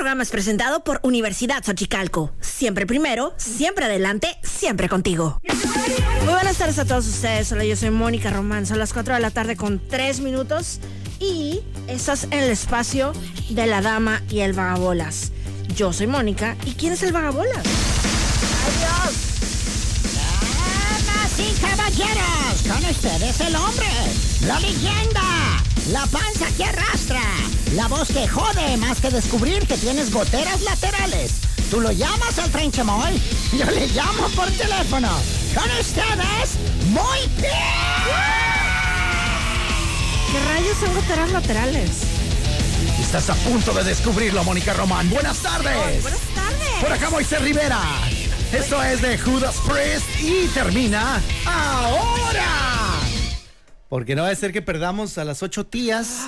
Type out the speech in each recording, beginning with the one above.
Este programa es presentado por Universidad Xochicalco. Siempre primero, siempre adelante, siempre contigo. Muy buenas tardes a todos ustedes. Hola, yo soy Mónica Román. Son las 4 de la tarde con 3 minutos. Y estás en el espacio de la dama y el vagabolas. Yo soy Mónica. ¿Y quién es el vagabolas? ¡Adiós! Damas y caballeros, con ustedes el hombre, la leyenda, la panza que arrastra, la voz que jode más que descubrir que tienes goteras laterales. Tú lo llamas al tren chamoy, yo le llamo por teléfono. Con ustedes, muy ¿Qué rayos son goteras laterales? Estás a punto de descubrirlo, Mónica Román. Buenas tardes. Buenas tardes. Por acá Moisés Rivera. Esto es de Judas Priest y termina ahora. Porque no va a ser que perdamos a las ocho tías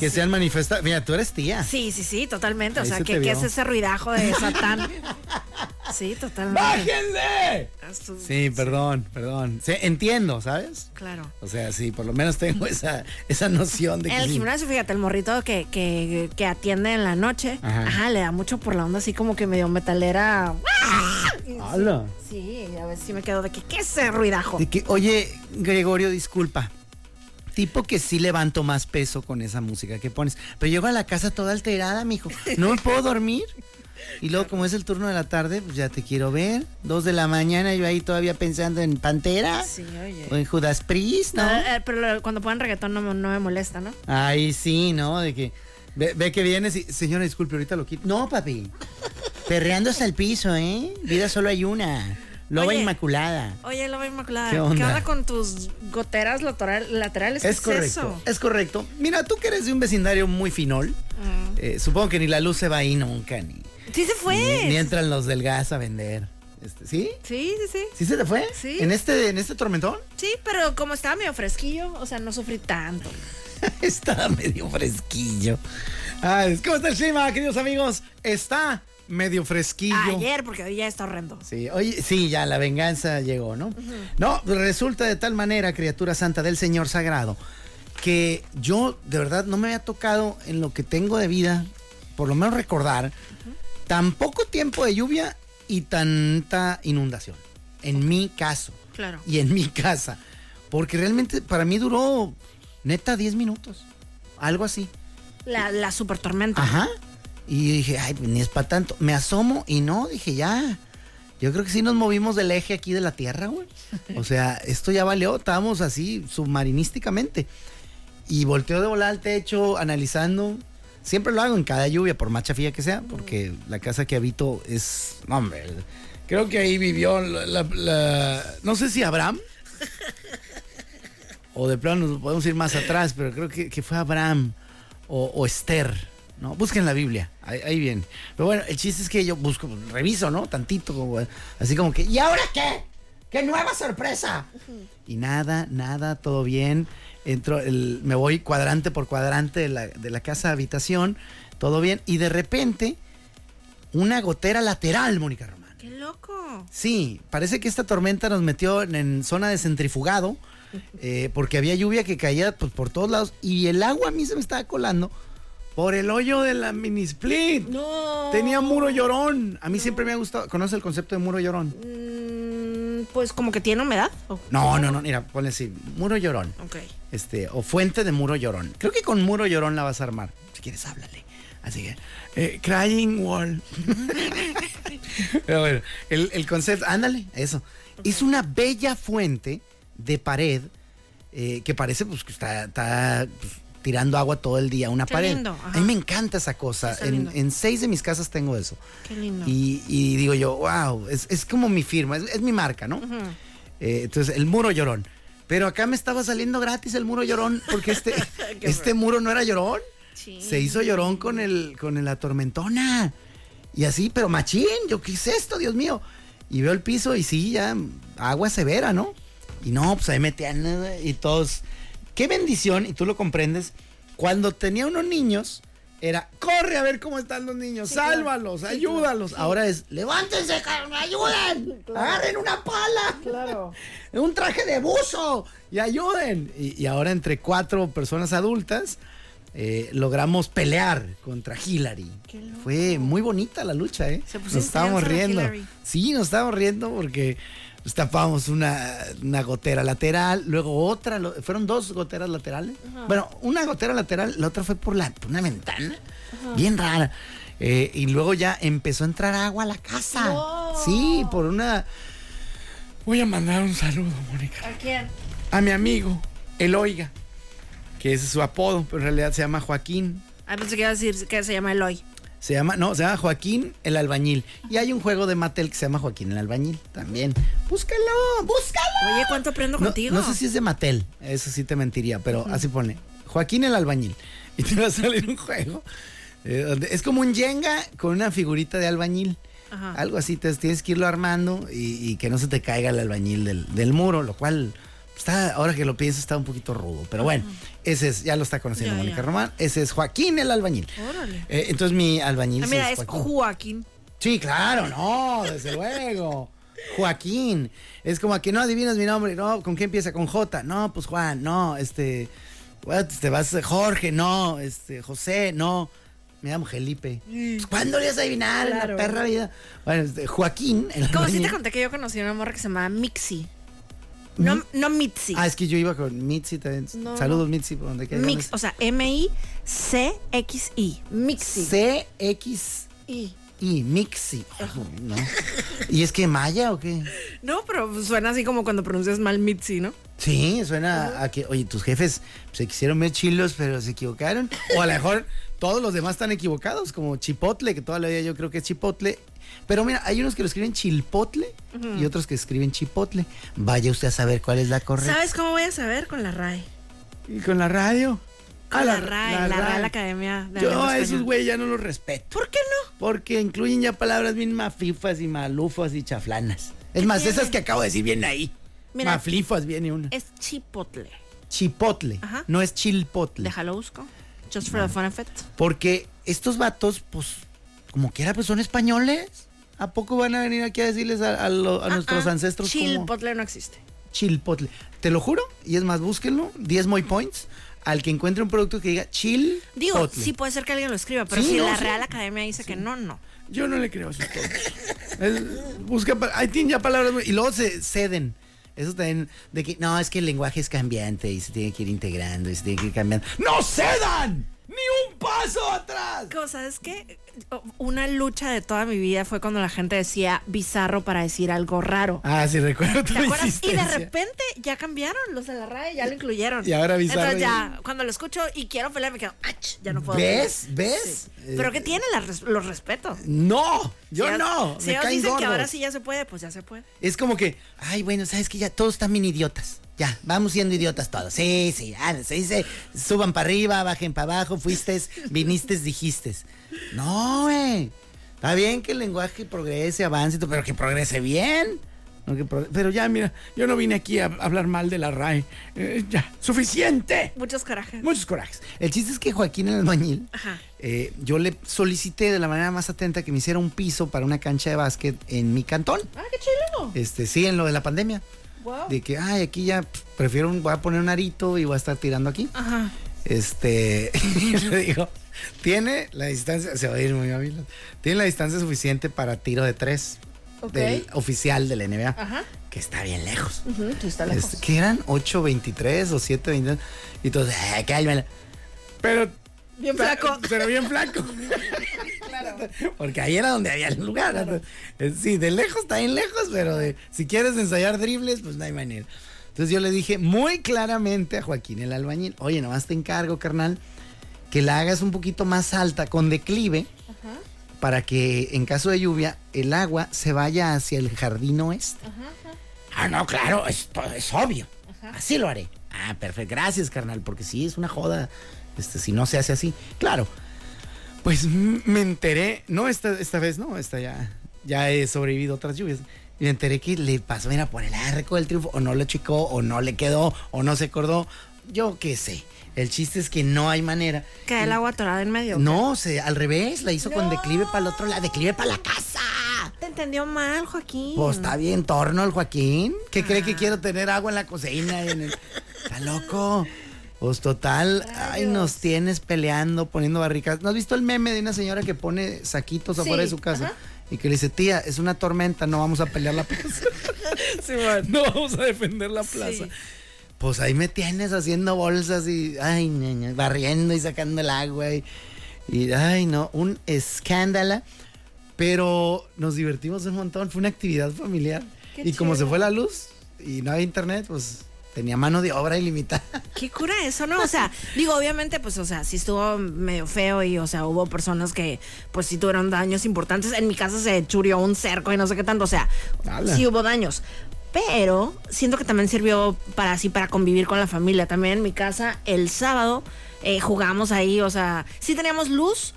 que se han manifestado. Mira, tú eres tía. Sí, sí, sí, totalmente. O sea, se ¿qué, es ese ruidajo de Satán? Sí, totalmente. ¡Bájenle! Eso- Sí, perdón, perdón. Sí, entiendo, ¿sabes? Claro. O sea, sí, por lo menos tengo esa, esa noción de que. En el gimnasio, fíjate, el morrito que, que, que atiende en la noche, Ajá. ajá. le da mucho por la onda así como que medio metalera. ¡Hala! Sí, a ver si me quedo de que, ¿qué es ese ruidajo? De que, oye, Gregorio, disculpa. Tipo que sí levanto más peso con esa música que pones. Pero llego a la casa toda alterada, mijo. No me puedo dormir. Y luego, como es el turno de la tarde, pues ya te quiero ver. Dos de la mañana, yo ahí todavía pensando en Pantera. Sí, oye. O en Judas Priest, ¿no? No, eh, pero cuando ponen reggaetón no, me- no me molesta, ¿no? Ahí sí, ¿no? De que ve, ve que vienes y, señora, disculpe, ahorita lo quito. No, papi. Perreando hasta el piso, ¿eh? Vida solo hay una. Loba Oye. inmaculada. Oye, Loba Inmaculada, ¿Qué ¿qué onda? con tus goteras lateral- laterales? ¿Qué Es correcto, eso? es correcto. Mira, tú que eres de un vecindario muy finol, eh, supongo que ni la luz se va ahí nunca, ni, Sí se fue. ni, ni entran los del gas a vender. Este, ¿Sí? Sí, sí, sí. ¿Sí se te fue? Sí. ¿En este, en este tormentón? Sí, pero como estaba medio fresquillo, o sea, no sufrí tanto. está medio fresquillo. Ay, ¿Cómo está el clima, queridos amigos? Está medio fresquillo. Ayer, porque hoy ya está horrendo. Sí, oye, sí, ya la venganza llegó, ¿no? No, pues resulta de tal manera, criatura santa del Señor Sagrado, que yo de verdad no me había tocado en lo que tengo de vida, por lo menos recordar, tan poco tiempo de lluvia y tanta inundación. En mi caso. Claro. Y en mi casa. Porque realmente para mí duró neta 10 minutos. Algo así. La, la super tormenta. Ajá. Y dije, ay, pues ni es para tanto. Me asomo y no, dije, ya. Yo creo que sí nos movimos del eje aquí de la Tierra, güey. O sea, esto ya valió, estábamos así submarinísticamente. Y volteo de volar al techo, analizando. Siempre lo hago en cada lluvia, por más chafía que sea, porque la casa que habito es. No, hombre. Creo que ahí vivió la. no sé si Abraham. O de plano nos podemos ir más atrás, pero creo que, que fue Abraham o Esther, ¿no? Busquen la Biblia, ahí, ahí viene. Pero bueno, el chiste es que yo busco, reviso, ¿no? Tantito, como, así como que, ¿y ahora qué? ¡Qué nueva sorpresa! Y nada, nada, todo bien. Entro, el, me voy cuadrante por cuadrante de la, de la casa habitación, todo bien. Y de repente, una gotera lateral, Mónica Román. ¡Qué loco! Sí, parece que esta tormenta nos metió en, en zona de centrifugado, eh, porque había lluvia que caía pues, por todos lados y el agua a mí se me estaba colando por el hoyo de la mini split. No. Tenía muro llorón. A mí siempre me ha gustado. ¿Conoce el concepto de muro llorón? Mm, pues como que tiene humedad. ¿o? No, no, no. Mira, ponle así. Muro llorón. Ok. Este, o fuente de muro llorón. Creo que con muro llorón la vas a armar. Si quieres, háblale. Así que, eh, crying wall. Pero bueno, el, el concepto, ándale, eso. Es una bella fuente de pared eh, que parece pues que está, está, pues, tirando agua todo el día, una Qué pared. lindo. A mí me encanta esa cosa. En, seis de mis casas tengo eso. Qué lindo. Y, y digo yo, wow, es, es como mi firma, es, es mi marca, ¿no? Eh, entonces, el muro llorón. Pero acá me estaba saliendo gratis el muro llorón, porque este, este muro no era llorón. Sí. Se hizo llorón con el, con la tormentona. Y así, pero machín, yo, ¿qué es esto, Dios mío? Y veo el piso y sí, ya agua severa, ¿no? Y no, pues ahí metían eh, y todos. Qué bendición, y tú lo comprendes. Cuando tenía unos niños, era, corre a ver cómo están los niños, sálvalos, ayúdalos. Ahora es, levántense, ayuden, agarren una pala, Claro. un traje de buzo y ayuden. Y, y ahora entre cuatro personas adultas eh, logramos pelear contra Hillary. Fue muy bonita la lucha, ¿eh? Se nos estábamos riendo. Sí, nos estábamos riendo porque tapábamos una, una gotera lateral, luego otra, lo- fueron dos goteras laterales. Bueno, una gotera lateral, la otra fue por, la, por una ventana, bien rara. Eh, y luego ya empezó a entrar agua a la casa. No. Sí, por una... Voy a mandar un saludo, Mónica. ¿A quién? A mi amigo, Eloiga, que ese es su apodo, pero en realidad se llama Joaquín. Ah, pensé que iba a decir que se llama Eloy. Se llama, no, se llama Joaquín el Albañil. Y hay un juego de Mattel que se llama Joaquín el Albañil también. Búscalo, búscalo. Oye, ¿cuánto aprendo No, contigo? no sé si es de Mattel, eso sí te mentiría, pero así pone. Joaquín el Albañil. Y te va a salir un juego. eh, donde es como un Jenga con una figurita de albañil. Ajá. Algo así, entonces tienes que irlo armando y, y que no se te caiga el albañil del, del muro, lo cual está, ahora que lo pienso, está un poquito rudo. Pero bueno, ese es, ya lo está conociendo Ya, Mónica ya. Román, ese es Joaquín el albañil. Órale. Eh, entonces mi albañil Ah, mira, es Joaquín. Joaquín. Sí, claro, no, desde luego. Joaquín. Es como que no adivinas mi nombre. No, ¿con qué empieza? Con J. No, pues Juan, no, este. what, Te vas Jorge, no, este, José, no. Me llamo Felipe. Pues, ¿Cuándo le vas a adivinar Claro. la perra vida? Bueno, este, Joaquín. el Como si te conté que yo conocí a una morra que se llamaba Mixi. No, no Mitzi. Ah, es que yo iba con Mitzi también. No, Saludos, no. Mitzi, por donde quieras. Mix, o sea, M-I-C-X-I. Mixi. C-X-I, I. Mixi. No. ¿Y es que Maya o qué? No, pero suena así como cuando pronuncias mal Mitzi, ¿no? Sí, suena a que, oye, tus jefes se quisieron ver chilos, pero se equivocaron. O a lo mejor todos los demás están equivocados, como Chipotle, que toda la vida yo creo que es Chipotle. Pero mira, hay unos que lo escriben Chilpotle y otros que escriben Chipotle. Vaya usted a saber cuál es la correcta. ¿Sabes cómo voy a saber? Con la RAE. ¿Y con la radio? Ah, la, RAE, la, Real Academia de Yo a esos güeyes ya no los respeto. ¿Por qué no? Porque incluyen ya palabras bien mafifas y malufas y chaflanas. Es más, tiene? esas que acabo de decir vienen ahí. Mira. Maflifas viene una. Es chipotle. Chipotle, Ajá. no es chilpotle. Déjalo busco. Just for the fun it. Porque estos vatos, pues, como quiera, pues son españoles. ¿A poco van a venir aquí a decirles a, a lo- a nuestros Ah, ah, ancestros como Chipotle no existe. chilpotle? Te lo juro, y es más, búsquenlo, 10 muy points, al que encuentre un producto que diga chilpotle. Digo, sí puede ser que alguien lo escriba, pero Sí, si no, la sí. Real Academia dice que no, no. Yo no le creo a. Es- busca, ahí tienen ya palabras y luego se ceden. Eso también, de que no, es que el lenguaje es cambiante y se tiene que ir integrando y se tiene que ir cambiando. ¡No cedan! ¡Ni un paso atrás! Como, ¿Sabes qué? Una lucha de toda mi vida fue cuando la gente decía bizarro para decir algo raro. Ah, sí, recuerdo tu ¿Te acuerdas? Y de repente ya cambiaron los de la RAE, ya lo incluyeron. Y ahora bizarro Entonces ya- cuando lo escucho y quiero pelear, me quedo, ¡ach! Ya no puedo. ¿Ves? pelear. ¿Ves? Sí. ¿Pero qué tiene? La res- los respeto. No, yo Si no. Si me ellos caen dicen que ahora sí ya se puede, pues ya se puede. Es como que, ay, bueno, sabes que ya todos están bien idiotas. Ya, vamos siendo idiotas todos. Sí, sí, se dice, suban para arriba, bajen para abajo, fuiste, viniste, dijiste. No, güey. Está bien que el lenguaje progrese, avance, pero que progrese bien. Pero ya, mira, yo no vine aquí a hablar mal de la RAE. Eh, ya, suficiente. Muchos corajes. Muchos corajes. El chiste es que Joaquín el albañil, eh, yo le solicité de la manera más atenta que me hiciera un piso para una cancha de básquet en mi cantón. Ah, qué chido. Este, sí, en lo de la pandemia. Wow. De que, ay, aquí ya prefiero, un- voy a poner un arito y voy a estar tirando aquí. Ajá. Este, y le digo, tiene la distancia, se va a ir muy hábil, tiene la distancia suficiente para tiro de tres Ok. del oficial de la NBA, Ajá. que está bien lejos. Ujú, sí, está lejos. Este, ¿Qué eran? ¿8.23 o 7.23? Y entonces, ay, cálmala. Pero Bien flaco. Pero bien flaco. Porque ahí era donde había el lugar. Eh, Sí, de lejos está bien lejos, pero de, si quieres ensayar dribles, pues no hay manera. Entonces yo le dije muy claramente a Joaquín el albañil, oye, nomás te encargo, carnal, que la hagas un poquito más alta, con declive, para que en caso de lluvia el agua se vaya hacia el jardín oeste. Ah, no, claro, esto es obvio. Así lo haré. Ah, perfecto. Gracias, carnal, porque sí, es una joda este, si no se hace así. Claro. Pues me enteré, no esta, esta vez, no, esta ya, ya he sobrevivido a otras lluvias, me enteré que le pasó, mira, por el arco del triunfo, o no lo chicó, o no le quedó, o no se acordó. Yo qué sé. El chiste es que no hay manera. Que el agua atorada en medio. No, se, al revés, la hizo con declive para el otro lado, declive para la casa. Te entendió mal, Joaquín. Pues está bien torno el Joaquín. ¿Qué cree que quiero tener agua en la cocina? en el- Está loco. Pues total, ay, nos tienes peleando, poniendo barricas. ¿No has visto el meme de una señora que pone saquitos Sí, afuera de su casa? ajá. Y que le dice, tía, es una tormenta, no vamos a pelear la plaza. no vamos a defender la plaza. Sí. Pues ahí me tienes haciendo bolsas y, ay, niña, barriendo y sacando el agua. Y, y, ay, no, un escándalo. Pero nos divertimos un montón, fue una actividad familiar. Qué y como se fue la luz y no había internet, pues tenía mano de obra ilimitada. ¿Qué cura eso, no? O sea, digo, obviamente, pues, o sea, sí estuvo medio feo y, o sea, hubo personas que, pues, sí tuvieron daños importantes. En mi casa se churió un cerco y no sé qué tanto, o sea, sí hubo daños. Pero siento que también sirvió para así, para convivir con la familia. También en mi casa, el sábado, eh, jugamos ahí, o sea, sí teníamos luz,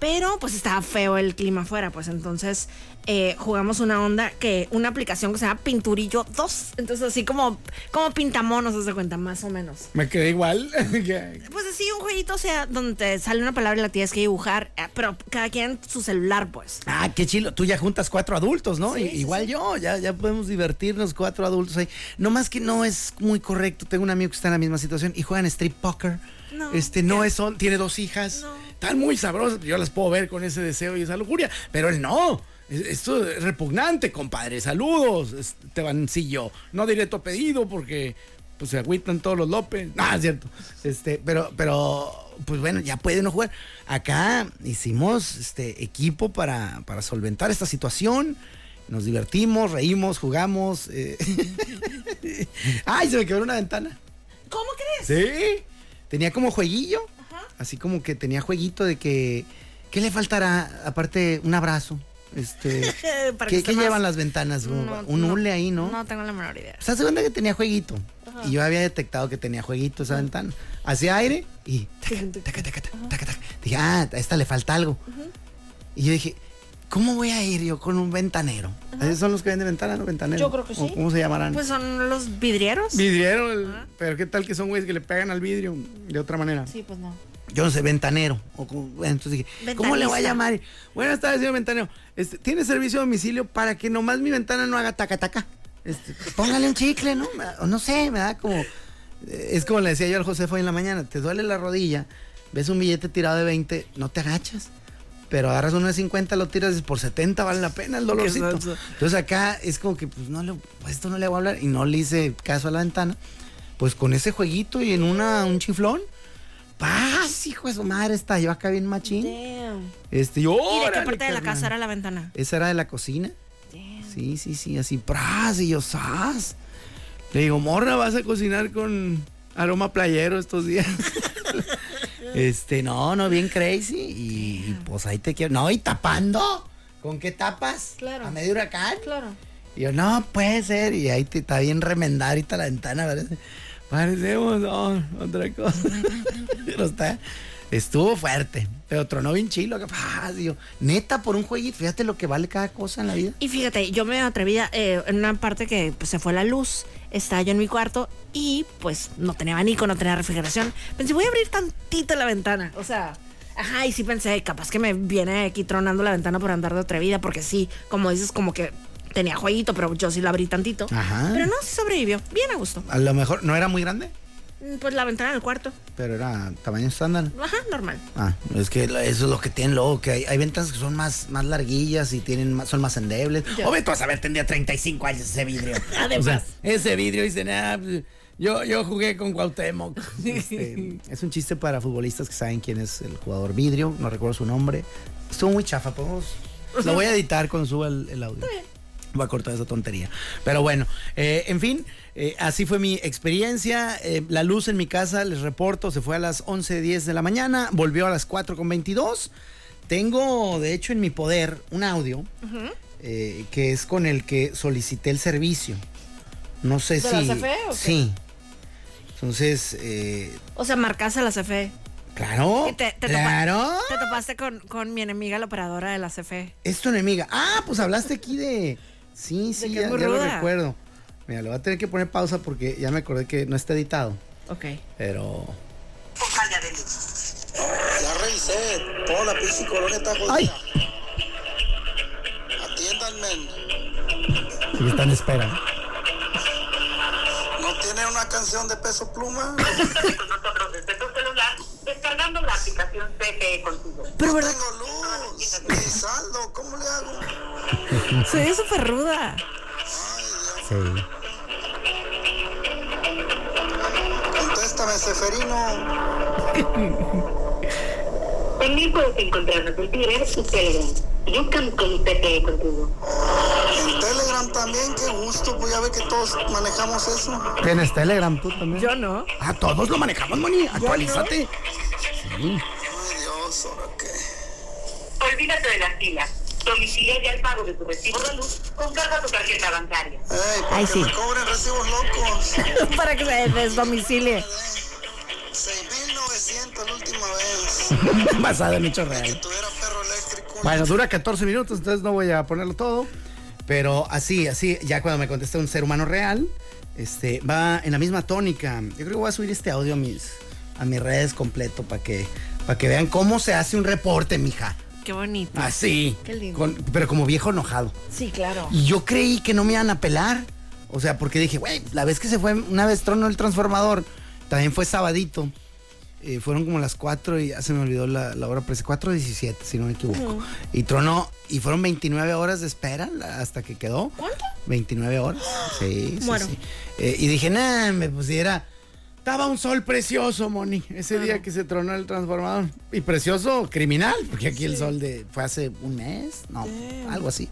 pero pues estaba feo el clima afuera, pues entonces eh, jugamos una onda que, una aplicación que se llama Pinturillo 2. Entonces así como, como pintamonos, se cuenta, más o menos. Me quedé igual. Pues así, un jueguito, o sea, donde te sale una palabra y la tienes que dibujar, eh, pero cada quien su celular, pues. ah, qué chilo. Tú ya juntas cuatro adultos, ¿no? Sí, igual sí. yo, ya, ya podemos divertirnos cuatro adultos ahí. No más que no es muy correcto. Tengo un amigo que está en la misma situación y juegan street poker. No, este no es son, tiene dos hijas. No. Están muy sabrosas. Yo las puedo ver con ese deseo y esa lujuria. Pero él no. Es- Esto es repugnante, compadre. Saludos, Estebancillo. No diré tu pedido porque pues se agüitan todos los López. No, es cierto. Este, pero, pero, pues bueno, ya pueden no jugar. Acá hicimos este equipo para, para solventar esta situación. Nos divertimos, reímos, jugamos. eh. ¡Ay! Se me quebró una ventana. ¿Cómo crees? Sí. Tenía como jueguillo. Así como que tenía jueguito de que. ¿Qué le faltará? Aparte, un abrazo. Este. Para ¿Qué, llevan las ventanas? No, un no, hule ahí, ¿no? No tengo la menor idea. O sea, se cuenta que tenía jueguito. Y yo había detectado que tenía jueguito esa ventana. Hacía aire y. taca, taca, taca, taca, taca, taca. Dije, ah, a esta le falta algo. Y yo dije, ¿cómo voy a ir yo con un ventanero? ¿Esos son los que venden ventanas, no ventaneros? Yo creo que ¿O sí. ¿Cómo se llamarán? Pues son los vidrieros. Vidriero, el- pero qué tal que son güeyes que le pegan al vidrio de otra manera. Sí, pues no. Yo no sé, ventanero. O entonces dije, ¿cómo le voy a llamar? Buenas tardes, señor ventanero. Este, ¿Tiene servicio a domicilio para que nomás mi ventana no haga taca taca? Este, póngale un chicle, ¿no? O no sé, me da como. eh, Es como le decía yo al Josefo hoy en la mañana: te duele la rodilla, ves un billete tirado de 20, no te agachas. Pero agarras uno de 50, lo tiras y por 70, vale la pena el dolorcito. Entonces acá es como que, pues no le, pues, esto no le voy a hablar. Y no le hice caso a la ventana. Pues con ese jueguito y en una, un chiflón. Paz, hijo de su madre, está yo acá bien machín. Damn. Este, yo. ¿Y de qué parte de la casa era la ventana? Esa era de la cocina. Damn. Sí, sí, sí, así, pras, y yo, sas. Le digo, morra, vas a cocinar con aroma playero estos días. este, no, no, bien crazy. Y, pues ahí te quiero. No, y tapando. ¿Con qué tapas? Claro. A medio huracán. Claro. Y yo, no, puede ser. Y ahí te está bien remendada ahorita la ventana, parece. Parecemos no, otra cosa. Pero está, estuvo fuerte. Pero tronó bien chilo. Y yo, neta, por un jueguito, fíjate lo que vale cada cosa en la vida. Y fíjate, yo me atreví a, eh, en una parte que pues, se fue la luz, estaba yo en mi cuarto y pues no tenía abanico, no tenía refrigeración. Pensé, voy a abrir tantito la ventana. O sea, ajá, y sí pensé, capaz que me viene aquí tronando la ventana por andar de atrevida, porque sí, como dices, como que tenía jueguito, pero yo sí la abrí tantito. Ajá. Pero no, sí sobrevivió, bien a gusto. A lo mejor no era muy grande, Mm, Pues la ventana del cuarto, pero era tamaño estándar. ajá, normal. Ah, es que lo- eso es lo que tienen luego, que hay, hay ventanas que son más, más larguillas y tienen más- son más endebles. O tú a saber, tendría 35 años ese vidrio. Además. O sea, ese vidrio dice, nah, pues, yo, yo jugué con Cuauhtémoc. Este, es un chiste para futbolistas que saben quién es el jugador vidrio, no recuerdo su nombre. Estuvo muy chafa, podemos... Lo voy a editar cuando suba el, el audio. Voy a cortar esa tontería. Pero bueno, eh, en fin, eh, así fue mi experiencia. Eh, la luz en mi casa, les reporto, se fue a las 11.10 de la mañana, volvió a las 4.22. Tengo, de hecho, en mi poder un audio que es con el que solicité el servicio. No sé ¿De si... la CFE o qué? Sí. Entonces, eh, O sea, marcaste la CFE. claro. Te- topa- claro. Te topaste con, con mi enemiga, la operadora de la CFE. Es tu enemiga. Ah, pues hablaste aquí de, Sí, sí, ya, ya lo recuerdo. Mira, le voy a tener que poner pausa porque ya me acordé que no está editado. Ok. Pero. Ya revisé, toda la pinche colonia está jodida. ¡Ay! Atiéndanme. Sí, está en espera. ¿No tiene una canción de peso pluma? con nosotros desde tu celular descargando la aplicación CGE contigo. Pero No verdad, tengo luz, saldo, ¿cómo le hago? se ve súper ruda. Sí. Contéstame, Seferino. También puedes encontrarnos en Twitter y Telegram. Buscan con CGE contigo. En Telegram también, qué gusto, pues ya ve que todos manejamos eso. ¿Tienes Telegram tú también? Yo no. Ah, todos lo manejamos, Moni. Actualízate. Ay Dios, ¿ahora qué? Olvídate de las filas. Domicilia ya el pago de tu recibo de luz con carga a tu tarjeta bancaria. Ay, que sí. me cobren recibos locos. Para que se desdomicilie. 6.900 la última vez. Basada en hechos Que reales. tuviera perro eléctrico. Bueno, dura 14 minutos, entonces no voy a ponerlo todo. Pero así, así, ya cuando me contesta un ser humano real, este, va en la misma tónica. Yo creo que voy a subir este audio a mis, a mis redes completo para que, para que vean cómo se hace un reporte, mija. Qué bonito. Así. Qué lindo. con- pero como viejo enojado. Sí, claro. Y yo creí que no me iban a pelar. O sea, porque dije, güey, la vez que se fue, una vez tronó el transformador, también fue sabadito. Eh, fueron como las 4 y ya se me olvidó la, la hora precisa. 4.17, si no me equivoco. Y tronó, y fueron 29 horas de espera hasta que quedó. ¿Cuánto? 29 horas. Sí, sí. Eh, y dije, nah, me pusiera. Estaba un sol precioso, Moni, ese día que se tronó el transformador. Y precioso criminal, porque aquí el sol de fue hace un mes, no, algo así.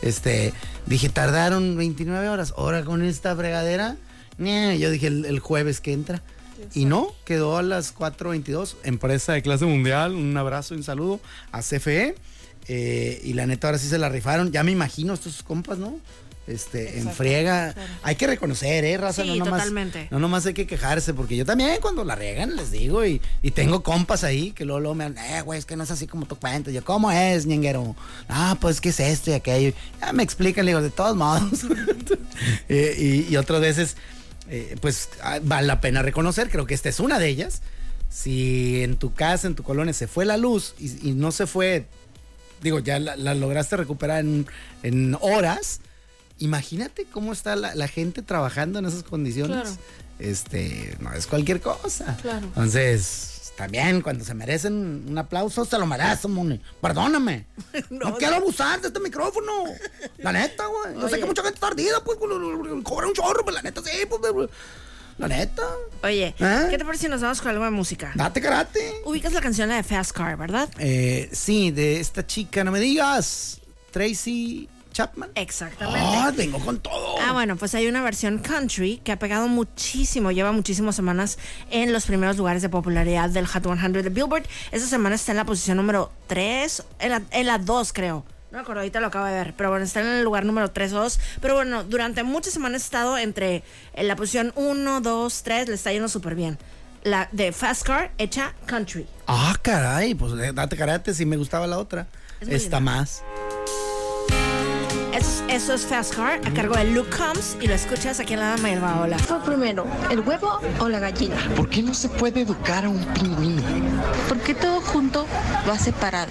Este, dije, tardaron 29 horas. Ahora con esta fregadera, ñe, yo dije el, el jueves que entra. Y no, quedó a las 4.22. Empresa de clase mundial, un abrazo y un saludo a CFE. Eh, y la neta, ahora sí se la rifaron. Ya me imagino estos compas, ¿no? Este, en friega. Hay que reconocer, ¿eh, raza? Sí, no nomás, totalmente. No nomás hay que quejarse, porque yo también cuando la regan les digo, y, y tengo compas ahí que luego, luego me dan, eh, güey, es que no es así como tú cuentas. Yo, ¿cómo es, ñenguero? Ah, pues, ¿qué es esto y aquello? Ya me explican, le digo, de todos modos. Eh, y, y otras veces, eh, pues, ah, vale la pena reconocer, creo que esta es una de ellas. Si en tu casa, en tu colonia, se fue la luz y, y no se fue, digo, ya la, la lograste recuperar en, en horas, imagínate cómo está la, la gente trabajando en esas condiciones. Claro. Este, no es cualquier cosa. Claro. Entonces, también cuando se merecen un aplauso, se lo merecen, Moni. Perdóname. No, quiero abusar de este micrófono. La neta, güey. Yo sé Oye. que mucha gente está ardida, pues, cobra un chorro, pues la neta sí, pues. La neta. Oye, ¿Eh? ¿qué te parece si nos vamos con algo de música? Date karate. Ubicas la canción la de Fast Car, ¿verdad? Eh, sí, de esta chica, no me digas. Tracy Chapman. Exactamente. Ah, vengo con todo. Ah, bueno, pues hay una versión country que ha pegado muchísimo, lleva muchísimas semanas en los primeros lugares de popularidad del Hot 100 de Billboard. Esta semana está en la posición número 3, en la, en la 2 creo. No me acuerdo, ahorita lo acabo de ver, pero bueno, está en el lugar número 3 o 2. Pero bueno, durante muchas semanas ha estado entre en la posición 1, 2, 3, le está yendo súper bien. La de Fast Car hecha country. Ah, caray, pues eh, date karate si me gustaba la otra. Es linda. más. Eso es, eso es Fast Car a cargo de Luke Combs y lo escuchas aquí en La Dama y el Baola. fue primero, el huevo o la gallina? ¿Por qué no se puede educar a un pingüino? Porque todo junto va separado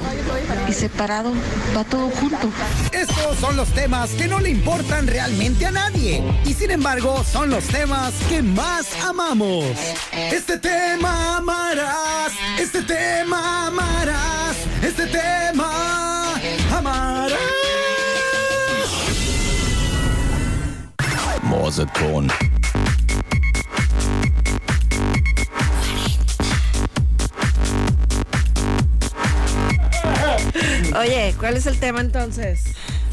y separado va todo junto. Estos son los temas que no le importan realmente a nadie y sin embargo son los temas que más amamos. Este tema amarás, este tema amarás, este tema Morseton. Oye, ¿cuál es el tema entonces?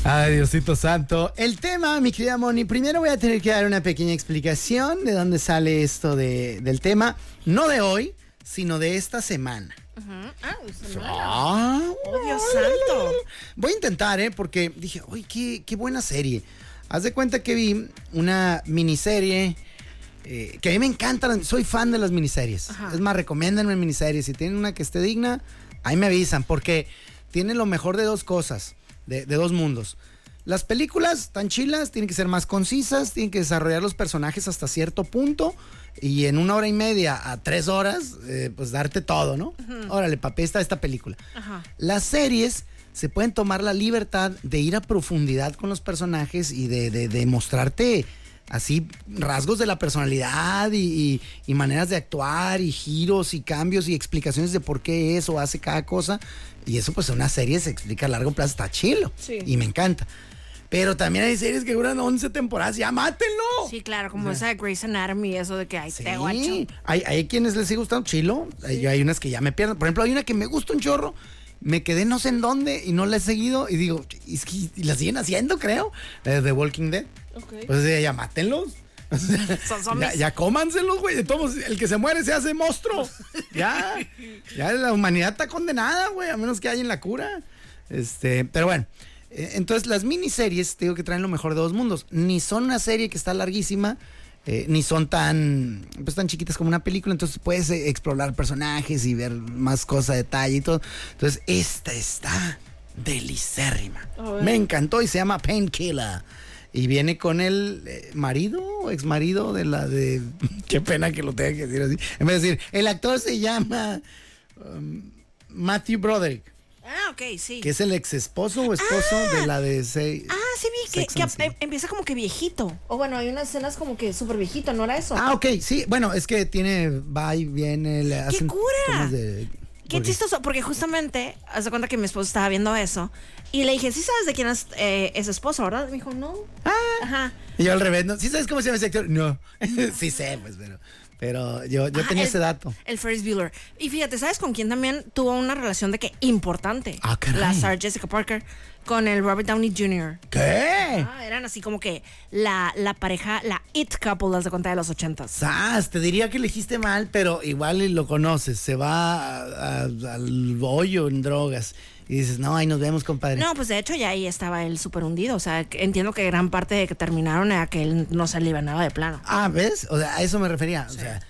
Ay, Diosito Santo. El tema, mi querida Moni, primero voy a tener que dar una pequeña explicación de dónde sale esto de- del tema, no de hoy, sino de esta semana. Ah, Ah, Oh, Dios santo. Voy a intentar, ¿eh? Porque dije, uy, qué, qué buena serie. Haz de cuenta que vi una miniserie eh, que a mí me encantan, soy fan de las miniseries. Ajá. Es más, recomiéndanme miniseries. Si tienen una que esté digna, ahí me avisan, porque tiene lo mejor de dos cosas, de, de dos mundos. las películas tan chilas tienen que ser más concisas, tienen que desarrollar los personajes hasta cierto punto y en una hora y media a tres horas, eh, pues darte todo, ¿no? Órale, papi, esta, esta película. Las series se pueden tomar la libertad de ir a profundidad con los personajes y de, de- de mostrarte así rasgos de la personalidad y, y- y maneras de actuar y giros y cambios y explicaciones de por qué eso hace cada cosa. Y eso pues en una serie se explica a largo plazo, está chilo. Sí. Y me encanta. Pero también hay series que duran 11 temporadas, ya mátenlo. Sí, claro, como esa de Grey's Anatomy, eso de que hay te guacho. Sí, hay, hay quienes les sigue gustando chilo. Hay, hay unas que ya me pierden. Por ejemplo, hay una que me gusta un chorro. Me quedé no sé en dónde y no la he seguido. Y digo, es que y la siguen haciendo, creo. La de The Walking Dead. Pues ya, ya mátenlos. Ya, ya cómanselos, güey. El que se muere se hace monstruo. Ya, ya la humanidad está condenada, güey, a menos que haya en la cura. Este, pero bueno. eh, Entonces, las miniseries, te digo que traen lo mejor de dos mundos. Ni son una serie que está larguísima, eh, ni son tan, pues, tan chiquitas como una película. Entonces, puedes eh, explorar personajes y ver más cosas detalle y todo. Entonces, esta está delicérrima. Me encantó y se llama Painkiller. Y viene con el eh, marido o ex marido de la de. Qué pena que lo tenga que decir así. En vez de decir, el actor se llama um, Matthew Broderick, Ah, ok, sí. que es el ex esposo o esposo de la de. Se- Ah, sí vi que, em- empieza como que viejito. O bueno, hay unas escenas como que súper viejito, ¿no era eso? Ah, ok, sí. Bueno, es que tiene. Va y viene. Le hacen cura! de- Qué porque- chistoso, porque justamente, haz de cuenta que mi esposo estaba viendo eso. Y le dije, ¿sí sabes de quién es eh, ese esposo, verdad? Me dijo, no. Ajá. Y yo al revés, ¿no? ¿Sí sabes cómo se llama ese actor? No. sí sé, pues, pero. Pero yo, yo Ah, tenía el- ese dato. El Ferris Bueller. Y fíjate, ¿sabes con quién también tuvo una relación de que importante? Ah, caray. La Sarah Jessica Parker con el Robert Downey Jr. ¿Qué? Ah, eran así como que la, la pareja, la it couple, las de cuenta de los ochentas. Sas, te diría que elegiste mal, pero igual lo conoces. Se va a- a- al hoyo en drogas. Y dices, no, ahí nos vemos, compadre. No, pues de hecho ya ahí estaba él súper hundido. O sea, entiendo que gran parte de que terminaron era que él no se alivianaba de plano. Ah, ¿ves? O sea, a eso me refería. O sea,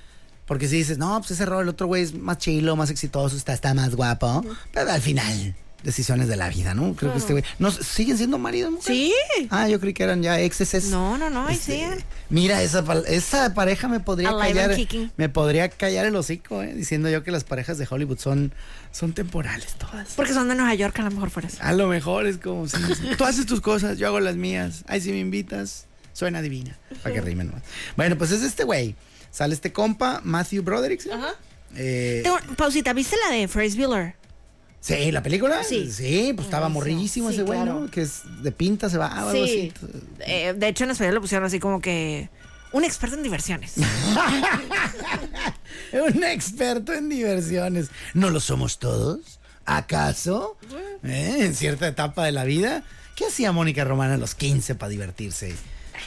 porque si dices, no, pues ese rol, el otro güey es más chilo, más exitoso, está, está más guapo. Pero al final, decisiones de la vida, ¿no? Creo que este güey. ¿no, ¿Siguen siendo marido mujer? Sí. Ah, yo creí que eran ya exes. No, no, no, ahí Este, siguen. Mira, esa, esa pareja me podría Alive callar. Me podría callar el hocico, ¿eh? Diciendo yo que las parejas de Hollywood son, son temporales todas. Porque son de Nueva York, a lo mejor por eso. A lo mejor es como si tú haces tus cosas, yo hago las mías. Ay, si me invitas, suena divina. Para que rimen más. Bueno, pues es este güey. Sale este compa, Matthew Broderick. ¿sí? Ajá. Eh, Tengo- pausita, ¿viste la de Ferris Bueller? Sí, la película. Sí. Sí, pues estaba Sí, ese güey, claro. ¿no? Que es de pinta, se va algo así. Eh, de hecho, en español lo pusieron así como que un experto en diversiones. Un experto en diversiones. ¿No lo somos todos? ¿Acaso? ¿Eh? En cierta etapa de la vida. ¿Qué hacía Mónica Romana a los 15 para divertirse?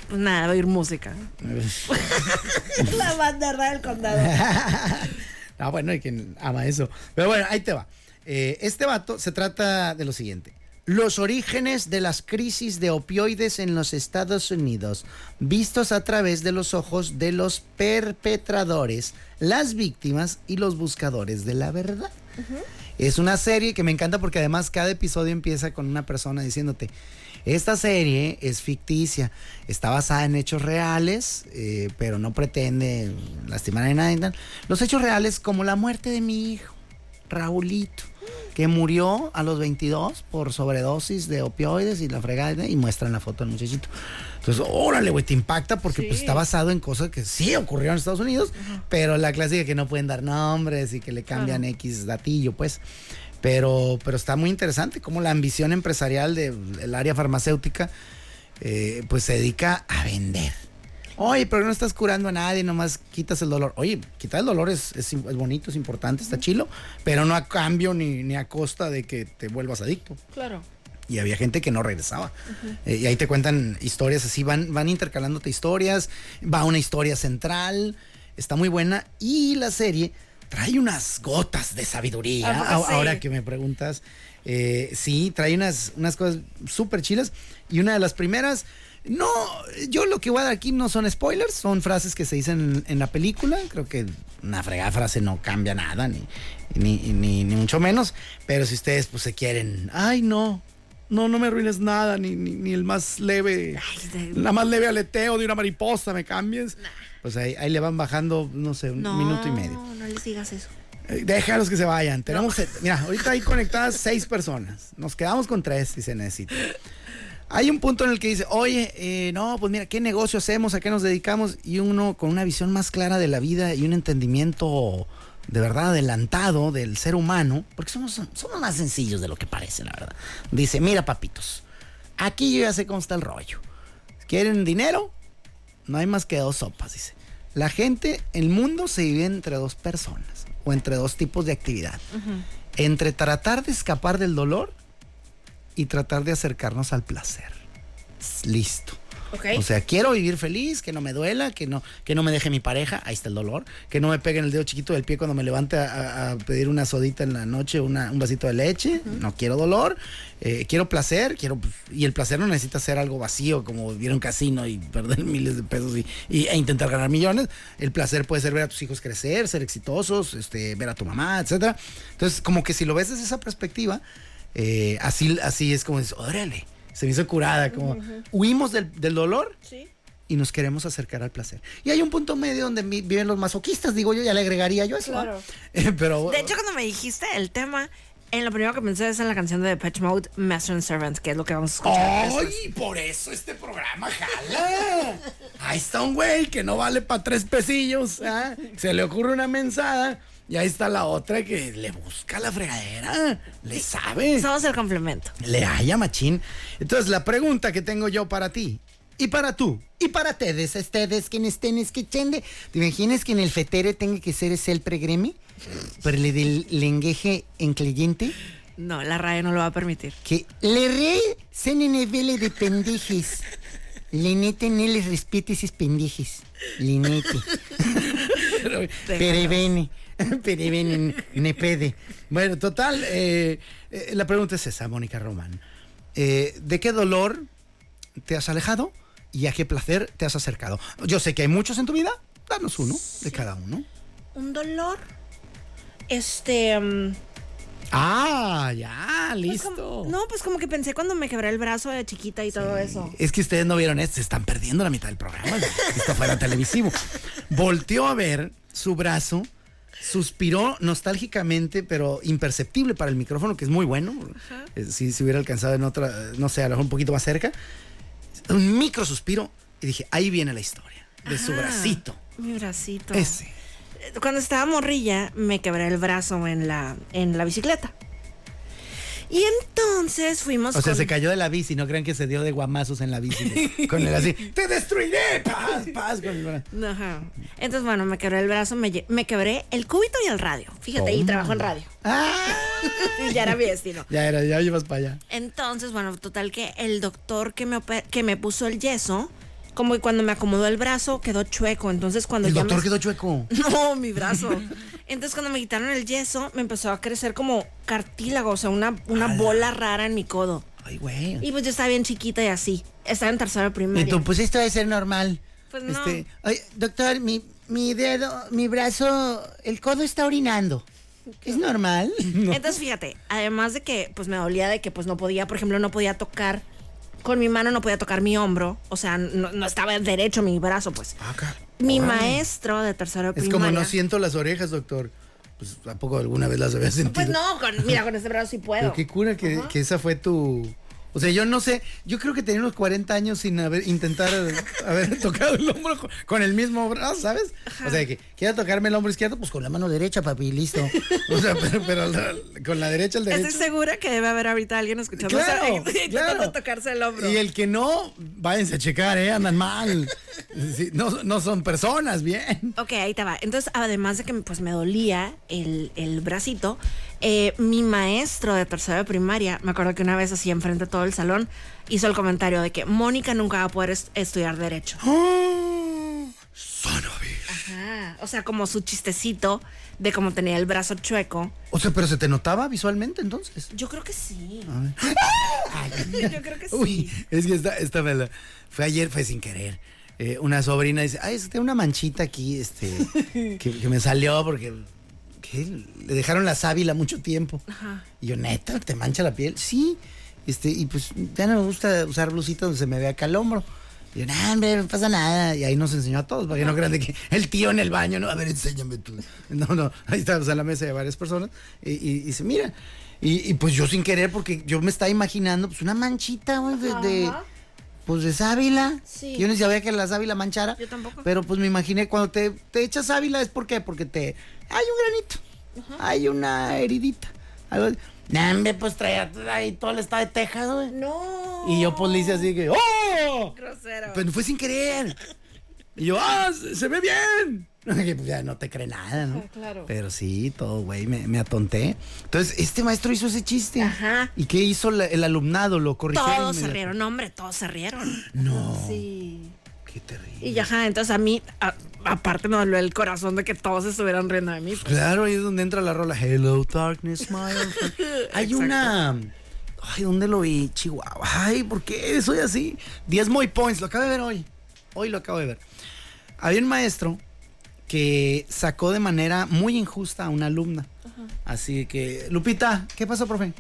Pues nada, oír música. la banda del condado. Ah, bueno, hay quien ama eso. Pero bueno, ahí te va. Eh, este vato se trata de lo siguiente. Los orígenes de las crisis de opioides en los Estados Unidos, vistos a través de los ojos de los perpetradores, las víctimas y los buscadores de la verdad. Es una serie que me encanta porque además cada episodio empieza con una persona diciéndote, esta serie es ficticia, está basada en hechos reales, eh, pero no pretende lastimar a nadie. Los hechos reales como la muerte de mi hijo, Raulito, que murió a los 22 por sobredosis de opioides y la fregada, y muestran la foto del muchachito. Entonces, órale, güey, te impacta porque pues, está basado en cosas que sí ocurrieron en Estados Unidos, pero la clásica que no pueden dar nombres y que le cambian X datillo, pues. Pero, pero está muy interesante cómo la ambición empresarial del área farmacéutica eh, pues se dedica a vender. Oye, pero no estás curando a nadie, nomás quitas el dolor. Oye, quitar el dolor es, es, es bonito, es importante, está chilo, pero no a cambio ni, ni a costa de que te vuelvas adicto. Claro. Y había gente que no regresaba. Eh, y ahí te cuentan historias así, van, van intercalándote historias, va una historia central, está muy buena. Y la serie trae unas gotas de sabiduría. ¿A poco A- sí? Ahora que me preguntas, eh, sí, trae unas, unas cosas súper chilas. Y una de las primeras, no, yo lo que voy a dar aquí no son spoilers, son frases que se dicen en, en la película. Creo que una fregada frase no cambia nada, ni, ni, ni, ni mucho menos. Pero si ustedes pues se quieren, ay no, no, no me arruines nada, ni, ni, ni el más leve, Ay, de- la más leve aleteo de una mariposa, me cambies. Pues ahí, ahí le van bajando, no sé, un No, minuto y medio. No, no les digas eso. Eh, Déjalos que se vayan. Tenemos, mira, ahorita hay conectadas seis personas. Nos quedamos con tres si se necesita. Hay un punto en el que dice, oye, eh, no, pues mira, ¿qué negocio hacemos? ¿A qué nos dedicamos? Y uno con una visión más clara de la vida y un entendimiento de verdad adelantado del ser humano, porque somos, somos más sencillos de lo que parece, la verdad. Dice, mira, papitos, aquí yo ya sé cómo está el rollo. ¿Quieren dinero? No hay más que dos sopas, dice. La gente, el mundo se divide entre dos personas o entre dos tipos de actividad. Entre tratar de escapar del dolor y tratar de acercarnos al placer. Listo. O sea, quiero vivir feliz, que no me duela, que no, que no me deje mi pareja, ahí está el dolor, que no me peguen el dedo chiquito del pie cuando me levante a, a- a pedir una sodita en la noche, una- un vasito de leche, no quiero dolor, eh, quiero placer, quiero y el placer no necesita ser algo vacío como vivir en un casino y perder miles de pesos y, y- e intentar ganar millones. El placer puede ser ver a tus hijos crecer, ser exitosos, este, ver a tu mamá, etcétera. Entonces, como que si lo ves desde esa perspectiva, eh, así, así es como dices, órale, se me hizo curada, como huimos del, del dolor Sí. y nos queremos acercar al placer. Y hay un punto medio donde viven los masoquistas, digo yo, ya le agregaría yo eso. ¿ah? Claro. Eh, pero De hecho, cuando me dijiste el tema, en lo primero que pensé es en la canción de Depeche Mode, Master and Servant, que es lo que vamos a escuchar. ¡Ay! Por eso este programa jala. Ahí está un güey que no vale para tres pesillos. ¿ah? Se le ocurre una mensada. Y ahí está la otra que le busca la fregadera. Le sabe. Somos el complemento. Le haya machín. Entonces, la pregunta que tengo yo para ti. Y para tú. Y para ustedes, ustedes que estén escuchando. ¿Te imaginas que en el fetere tenga que ser ese el pregreme? Para el del lenguaje incluyente. No, la radio no lo va a permitir. Que le re se vele de pendejes. Le neta no les respete esos pendejes. Le. Perevene. Perevene, ne pede. Bueno, total, eh, eh, la pregunta es esa, Mónica Román. Eh, ¿De qué dolor te has alejado y a qué placer te has acercado? Yo sé que hay muchos en tu vida, danos uno de cada uno. Un dolor. Este. mm, Ah, ya, pues listo. como- no, pues como que pensé cuando me quebré el brazo de chiquita y todo eso. Es que ustedes no vieron esto, se están perdiendo la mitad del programa. Esto fuera televisivo. Volteó a ver su brazo, suspiró nostálgicamente, pero imperceptible para el micrófono, que es muy bueno. Eh, Si se hubiera alcanzado en otra, no sé, a lo mejor un poquito más cerca. Un micro suspiro y dije, ahí viene la historia de su Ah, bracito. Mi bracito. Ese. Cuando estaba morrilla, me quebré el brazo en la, en la bicicleta. Y entonces fuimos O sea, se cayó de la bici, no crean que se dio de guamazos en la bici. con el así, ¡te destruiré! ¡Paz, paz! Con el. Ajá. Entonces, bueno, me quebré el brazo, me, me quebré el cúbito y el radio. Fíjate, y Toma. trabajo en radio. ¡Ah! ya era mi destino. Ya era, ya ibas para allá. Entonces, bueno, total que el doctor que me, que me puso el yeso, como cuando me acomodó el brazo, quedó chueco. Entonces, cuando El ya doctor me... quedó chueco. No, mi brazo. Entonces, cuando me quitaron el yeso, me empezó a crecer como cartílago, o sea, una, una bola rara en mi codo. Ay, güey. Y pues yo estaba bien chiquita y así. Estaba en tercero de Y primaria. tú, pues esto debe ser normal. Pues no. Este, doctor, mi, mi dedo, mi brazo, el codo está orinando. ¿Es normal? Entonces, fíjate, además de que pues me dolía de que pues no podía, por ejemplo, no podía tocar con mi mano, no podía tocar mi hombro, o sea, no, no estaba derecho mi brazo, pues. Acá. Mi Órale. maestro de tercero de Es como primaria. no siento las orejas, doctor. Pues ¿a poco alguna vez las había sentido? Pues no, con, mira, con este brazo sí puedo. Pero qué cura que, que esa fue tu. O sea, yo no sé, yo creo que tenía unos 40 años sin haber intentar haber tocado el hombro con, con el mismo brazo, ¿sabes? O sea, que quiera tocarme el hombro izquierdo, pues con la mano derecha, papi, listo. O sea, pero, pero la- con la derecha el derecho. Estoy segura que debe haber ahorita alguien escuchando Claro, intentando claro. tocarse el hombro. Y el que no, váyanse a checar, ¿eh? Andan mal. Sí, no, no son personas, bien. Ok, ahí te va. Entonces, además de que pues me dolía el, el bracito, eh, mi maestro de tercero de primaria, me acuerdo que una vez así enfrente de todo el salón, hizo el comentario de que Mónica nunca va a poder est- estudiar derecho. It. Ajá. O sea, como su chistecito de cómo tenía el brazo chueco. O sea, pero se te notaba visualmente entonces. Yo creo que sí. A ver. Yo creo que sí. Uy, es que esta, esta me la- fue ayer, fue sin querer. Eh, una sobrina dice, ay, tengo una manchita aquí, este, que, que me salió porque ¿qué? le dejaron la sábila mucho tiempo. Y yo, neta, ¿te mancha la piel? Sí. Este, y pues ya no me gusta usar blusitas donde se me vea acá el hombro. Y yo, nah, hombre, no pasa nada. Y ahí nos enseñó a todos, para que no crean de que el tío en el baño, no, a ver, enséñame tú. No, no, ahí estábamos en la mesa de varias personas. Y, y, y se mira. Y, y, pues yo sin querer, porque yo me estaba imaginando, pues una manchita, güey, de, de, pues de sábila. Sí. Yo ni sabía que la sábila manchara. Yo tampoco. Pero pues me imaginé, cuando te, te echas sábila, ¿es por qué? Porque te, hay un granito, hay una heridita. Algo, Nah, hombre, pues traía ahí todo el estado de Texas, güey. No. Y yo pues le hice así que, ¡oh! Grosero. Pero fue sin querer. Y yo, ¡ah! Se ve bien. Pues, ya no te cree nada, ¿no? Claro. Pero sí, todo, güey, me, me atonté. Entonces, este maestro hizo ese chiste. Ajá. ¿Y qué hizo la- el alumnado? ¿Lo corrigieron? Todos se rieron, no, hombre, todos se rieron. No. Sí. Qué terrible. Y ya, ajá, entonces a mí, a- aparte me dolió el corazón de que todos estuvieran riendo de mí. pues. Claro, ahí es donde entra la rola. Hello, darkness, my. Hay Exacto. una. Ay, ¿dónde lo vi? Chihuahua. Ay, ¿por qué soy así? 10 Moy Points, lo acabo de ver hoy. Hoy lo acabo de ver. Había un maestro que sacó de manera muy injusta a una alumna. Así que, Lupita, ¿qué pasó, profe?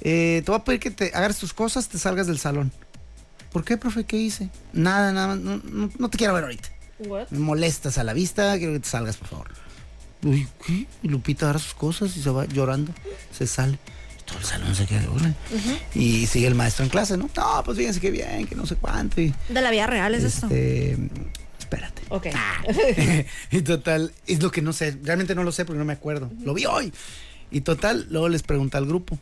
Eh, te voy a pedir que te agarres tus cosas, te salgas del salón. ¿Por qué, profe? ¿Qué hice? Nada, nada, no, no- no te quiero ver ahorita. Me molestas a la vista, quiero que te salgas, por favor. Uy, ¿qué? Y Lupita agarra sus cosas y se va llorando. Se sale. Y todo el salón se queda órale. Y sigue el maestro en clase, ¿no? No, pues fíjense qué bien, que no sé cuánto. Y, De la vida real es esto. Espérate. Ok. y total, es lo que no sé. Realmente no lo sé porque no me acuerdo. Lo vi hoy. Y total, luego les pregunta al grupo.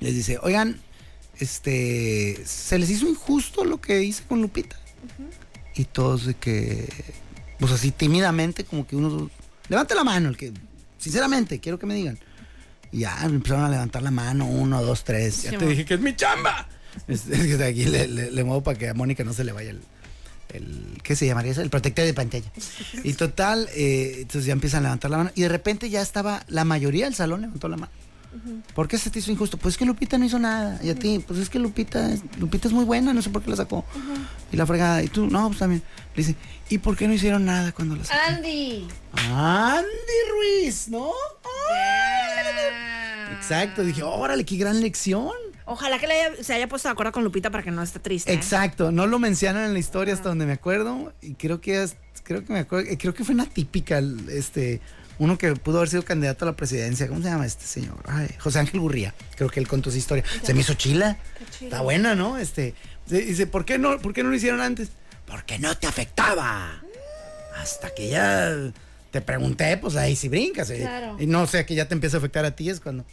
Les dice, oigan, este, ¿se les hizo injusto lo que hice con Lupita? Y todos de que, pues así tímidamente, como que uno, levante la mano, el que, sinceramente, quiero que me digan. Y ya empezaron a levantar la mano, uno, dos, tres. Ya Sí, te dije que es mi chamba. Es, es que de aquí le, le- le muevo para que a Mónica no se le vaya el, el ¿qué se llamaría eso? El protector de pantalla. Y total, eh, entonces ya empiezan a levantar la mano y de repente ya estaba, la mayoría del salón levantó la mano. ¿Por qué se te hizo injusto? Pues es que Lupita no hizo nada. Y a ti, pues es que Lupita, Lupita es muy buena, no sé por qué la sacó. Y la fregada. Y tú, no, pues también. Le dice, ¿y por qué no hicieron nada cuando la sacó? Andy. Andy Ruiz, ¿no? Exacto, dije, órale, qué gran lección. Ojalá que le haya- se haya puesto de acuerdo con Lupita para que no esté triste. ¿eh? Exacto, no lo mencionan en la historia hasta donde me acuerdo y creo que es- creo que me acuerdo, eh, creo que fue una típica este uno que pudo haber sido candidato a la presidencia, ¿cómo se llama este señor? Ay, José Ángel Gurría. Creo que él contó su historia. Se me hizo chila. Está buena, ¿no? Este dice, ¿por qué no por qué no lo hicieron antes? Porque no te afectaba. Hasta que ya te pregunté, pues ahí sí brincas. eh. Claro. Y no sé que ya te empieza a afectar a ti es cuando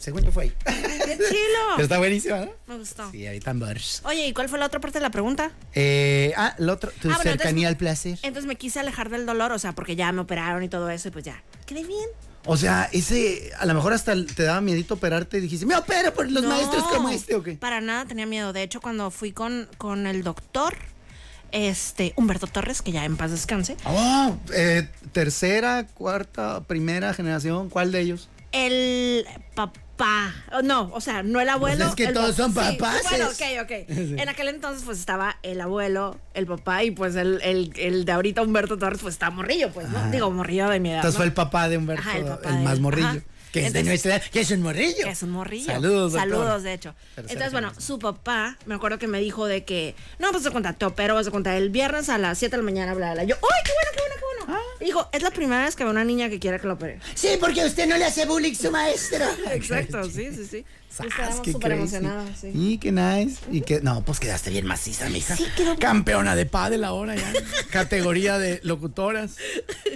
según yo fue ahí. ¡Qué Pero chilo! está buenísima, ¿no? Me gustó. Sí, ahí tambores. Oye, ¿y cuál fue la otra parte de la pregunta? Eh, ah, el otro, tu Ah, bueno, cercanía entonces- al placer. Entonces me quise alejar del dolor, o sea, porque ya me operaron y todo eso, y pues ya. Quedé bien. O sea, ese, a lo mejor hasta te daba miedito operarte y dijiste, me opero por los No, maestros como este, ¿o qué? Para nada tenía miedo. De hecho, cuando fui con, con el doctor, este, Humberto Torres, que ya en paz descanse, Oh, eh, tercera, cuarta, primera generación, ¿cuál de ellos? el papá, oh, no, o sea, no el abuelo. Pues es que todos papá. son Sí, papaces. bueno, ok, ok. En aquel entonces, pues estaba el abuelo, el papá, y pues el, el, el de ahorita, Humberto Torres, pues está morrillo, pues, ¿no? Digo, morrillo de mi edad. Entonces ¿no? fue el papá de Humberto, Ajá, el el, papá de más él. morrillo. Ajá. Que es de nuestra edad, que es un morrillo. Que es un morrillo. Saludos, doctor. Saludos, de hecho. Entonces, bueno, su papá, me acuerdo que me dijo de que, no, pues se contactó, pero se contactó el viernes a las 7 de la mañana, bla. Yo, ¡ay, qué bueno, qué bueno, qué bueno! Ah. Dijo, es la primera vez que veo una niña que quiere que lo opere. Sí, porque usted no le hace bullying su maestro. Exacto, sí, sí, sí. Estábamos súper emocionados, sí. Y qué nice. Y que, no, pues quedaste bien maciza, mija. Sí, quedó- Campeona de pádel ahora ya. Categoría de locutoras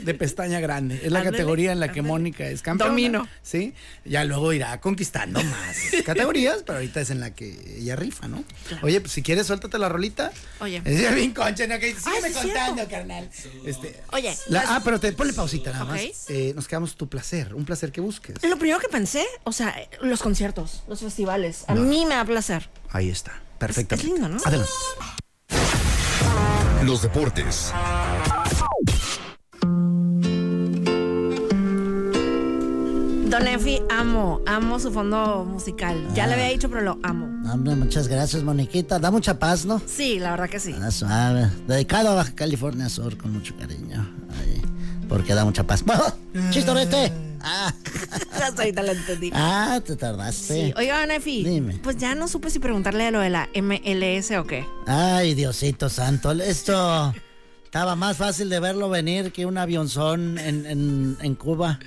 de pestaña grande. Es la Ándale, categoría en la que ándale. Mónica es campeona. Domino. Sí. Ya luego irá conquistando más categorías, pero ahorita es en la que ella rifa, ¿no? Oye, pues si quieres, suéltate la rolita. Oye. Es bien concha, ¿no? Que sígueme sí es contando, carnal. Este, Oye, la- ah, pero te ponle pausita nada Ok. más. Eh, nos quedamos tu placer, un placer que busques. Lo primero que pensé, o sea, los conciertos, los festivales. A mí me da placer. Ahí está. Perfecto. es lindo, ¿no? Adelante. Los deportes. Don Efi, amo, amo su fondo musical. Ya le había dicho, pero lo amo. Hombre, muchas gracias, Moniquita. Da mucha paz, ¿no? Sí, la verdad que sí. Ah, suave. Dedicado a Baja California Sur con mucho cariño. Ahí, porque da mucha paz. ¡Chistorete! Ah. Hasta ahorita la entendí. Ah, te tardaste. Sí. Oiga, Nefi, Dime. pues ya no supe si preguntarle lo de la MLS o qué. Ay, Diosito santo. Esto estaba más fácil de verlo venir que un avionzón en, en, en Cuba.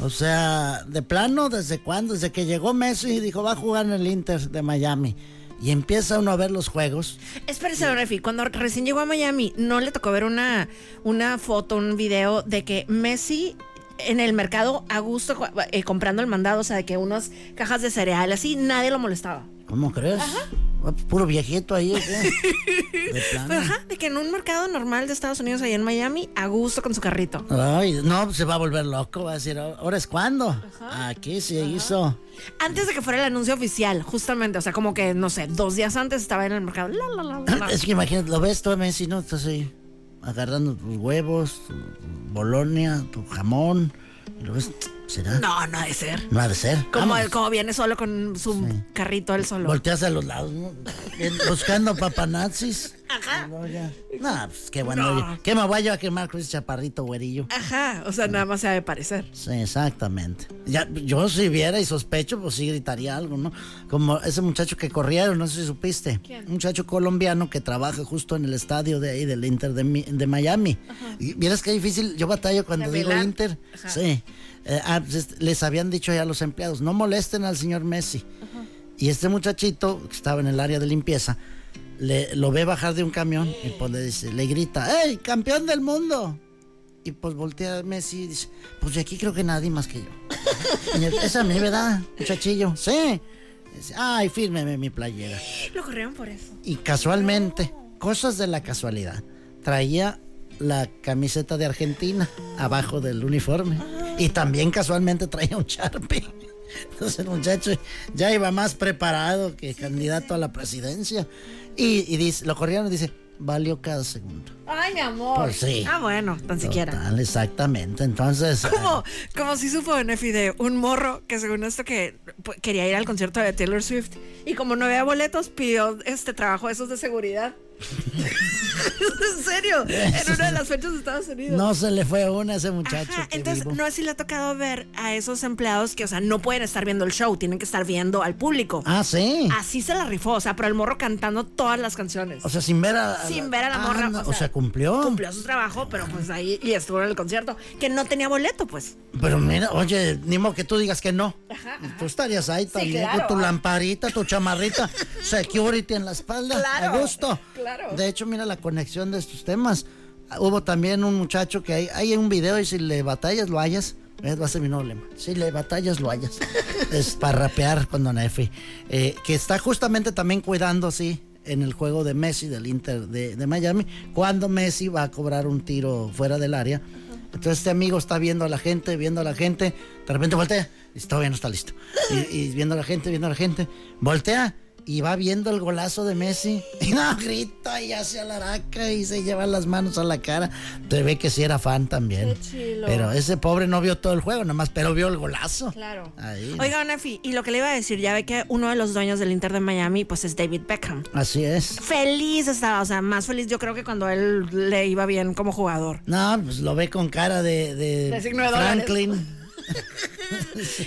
O sea, de plano, ¿desde cuándo? Desde que llegó Messi y dijo, va a jugar en el Inter de Miami. Y empieza uno a ver los juegos. Espérese, don Nefi, cuando recién llegó a Miami, ¿no le tocó ver una, una foto, un video de que Messi en el mercado a gusto eh, comprando el mandado, o sea, de que unas cajas de cereal así, nadie lo molestaba? ¿Cómo crees? Puro viejito ahí, ¿o qué? De. Pero ajá, de que en un mercado normal de Estados Unidos, allá en Miami, a gusto con su carrito. Ay, no, se va a volver loco, va a decir, ¿ahora es cuándo? Aquí se hizo. Antes de que fuera el anuncio oficial, justamente, o sea, como que, no sé, dos días antes estaba en el mercado. La, la, la. Es que imagínate, lo ves todo Messi, ¿no? Estás ahí agarrando tus huevos, tu bolonia, tu jamón. Y ves, ¿será? No, no ha de ser. No ha de ser. Como, como viene solo con su carrito él solo. Volteas a los lados, ¿no? Buscando papanazis. Ajá. No, ya. No, pues qué bueno. No. oye, ¿Qué me voy a quemar con ese chaparrito güerillo? Ajá, o sea, nada más se ha de parecer. Sí, exactamente. Ya, yo si viera y sospecho, pues sí gritaría algo, ¿no? Como ese muchacho que corrieron, no sé si supiste. Un muchacho colombiano que trabaja justo en el estadio de ahí, del Inter de, Mi- de Miami. Y vieras qué difícil, yo batallo cuando digo Milán. Inter. Ajá. Sí. Eh, ah, pues, les habían dicho ya a los empleados, no molesten al señor Messi. Y este muchachito, que estaba en el área de limpieza, le, lo ve bajar de un camión y pues le, dice, le grita, ¡Ey, campeón del mundo! Y pues voltea a Messi y dice, pues de aquí creo que nadie más que yo. Y él, Esa es mi verdad, muchachillo. Sí. Dice, Ay, fírmeme mi playera. Lo corrieron por eso. Y casualmente, cosas de la casualidad, traía la camiseta de Argentina abajo del uniforme. Y también casualmente traía un Sharpie. Entonces el muchacho ya iba más preparado que candidato a la presidencia. Y, y dice, lo corrieron y dice, valió cada segundo. Ay, mi amor. Pues sí. Ah, bueno, tan siquiera. Total, exactamente. Entonces... Como, como si supo Nefi de un morro que según esto que quería ir al concierto de Taylor Swift y como no había boletos pidió este trabajo esos de seguridad. en serio, en una de las fechas de Estados Unidos. No se le fue una a ese muchacho. Ajá, entonces vivo. no así le ha tocado ver a esos empleados que, o sea, no pueden estar viendo el show, tienen que estar viendo al público. Ah, sí. Así se la rifó, o sea, pero el morro cantando todas las canciones. O sea, sin ver a... Sin ver a la Ah, morra. no, o, sea, cumplió. Cumplió su trabajo, pero pues ahí y estuvo en el concierto. Que no tenía boleto, pues. Pero mira, oye, ni modo que tú digas que no. Ajá, Tú estarías ahí también claro. con tu lamparita, tu chamarrita, security en la espalda, Claro, a gusto. claro. De hecho, mira la conexión de estos temas. Hubo también un muchacho que hay, hay un video y si le batallas, lo hayas. Eh, Va a ser mi nuevo lema. Si le batallas, lo hayas. es para rapear con Don Efi. Eh, que está justamente también cuidando, sí, en el juego de Messi, del Inter de, de Miami, cuando Messi va a cobrar un tiro fuera del área. Entonces este amigo está viendo a la gente, viendo a la gente, de repente voltea, y todavía no está listo. Y, y viendo a la gente, viendo a la gente, voltea y va viendo el golazo de Messi. Y no, grita y hace a la araca y se lleva las manos a la cara. Te ve que sí era fan también. Qué chilo. Pero ese pobre no vio todo el juego, nomás, pero vio el golazo. Claro. Ahí. Oiga, Nefi, y lo que le iba a decir, ya ve que uno de los dueños del Inter de Miami, pues es David Beckham. Así es. Feliz estaba, o sea, más feliz yo creo que cuando él le iba bien como jugador. No, pues lo ve con cara de, de De signo de dólares. Franklin.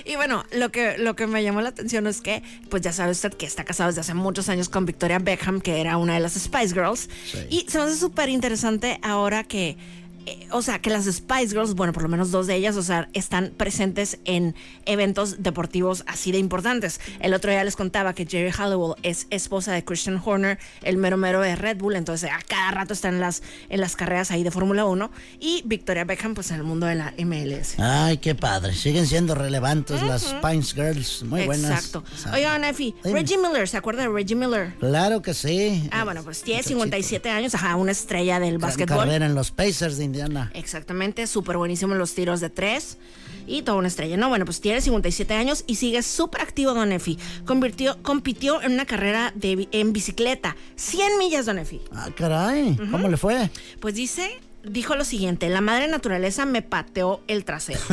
Y bueno, lo que, lo que me llamó la atención es que, pues ya sabe usted que está casado desde hace muchos años con Victoria Beckham, que era una de las Spice Girls. Y se me hace súper interesante ahora que, eh, o sea, que las Spice Girls, bueno, por lo menos dos de ellas, o sea, están presentes en eventos deportivos así de importantes. El otro día les contaba que Jerry Halliwell es esposa de Christian Horner, el mero mero de Red Bull, entonces a cada rato está en las, en las carreras ahí de Fórmula 1. Y Victoria Beckham, pues en el mundo de la MLS. Ay, qué padre. Siguen siendo relevantes las Spice Girls. Muy buenas. Exacto. Sabe. Oiga, Nefi, Dime. Reggie Miller, ¿se acuerda de Reggie Miller? Claro que sí. Ah, bueno, pues tiene Muchachito. 57 años, ajá, una estrella del básquetbol. carrera en los Pacers de Indiana. Exactamente, súper buenísimo en los tiros de tres y toda una estrella. No, bueno, pues tiene 57 años y sigue súper activo, Don Efi. Convirtió, compitió en una carrera de, en bicicleta, 100 millas, Don Efi. Ah, caray. ¿Cómo le fue? Pues dice, dijo lo siguiente, la madre naturaleza me pateó el trasero.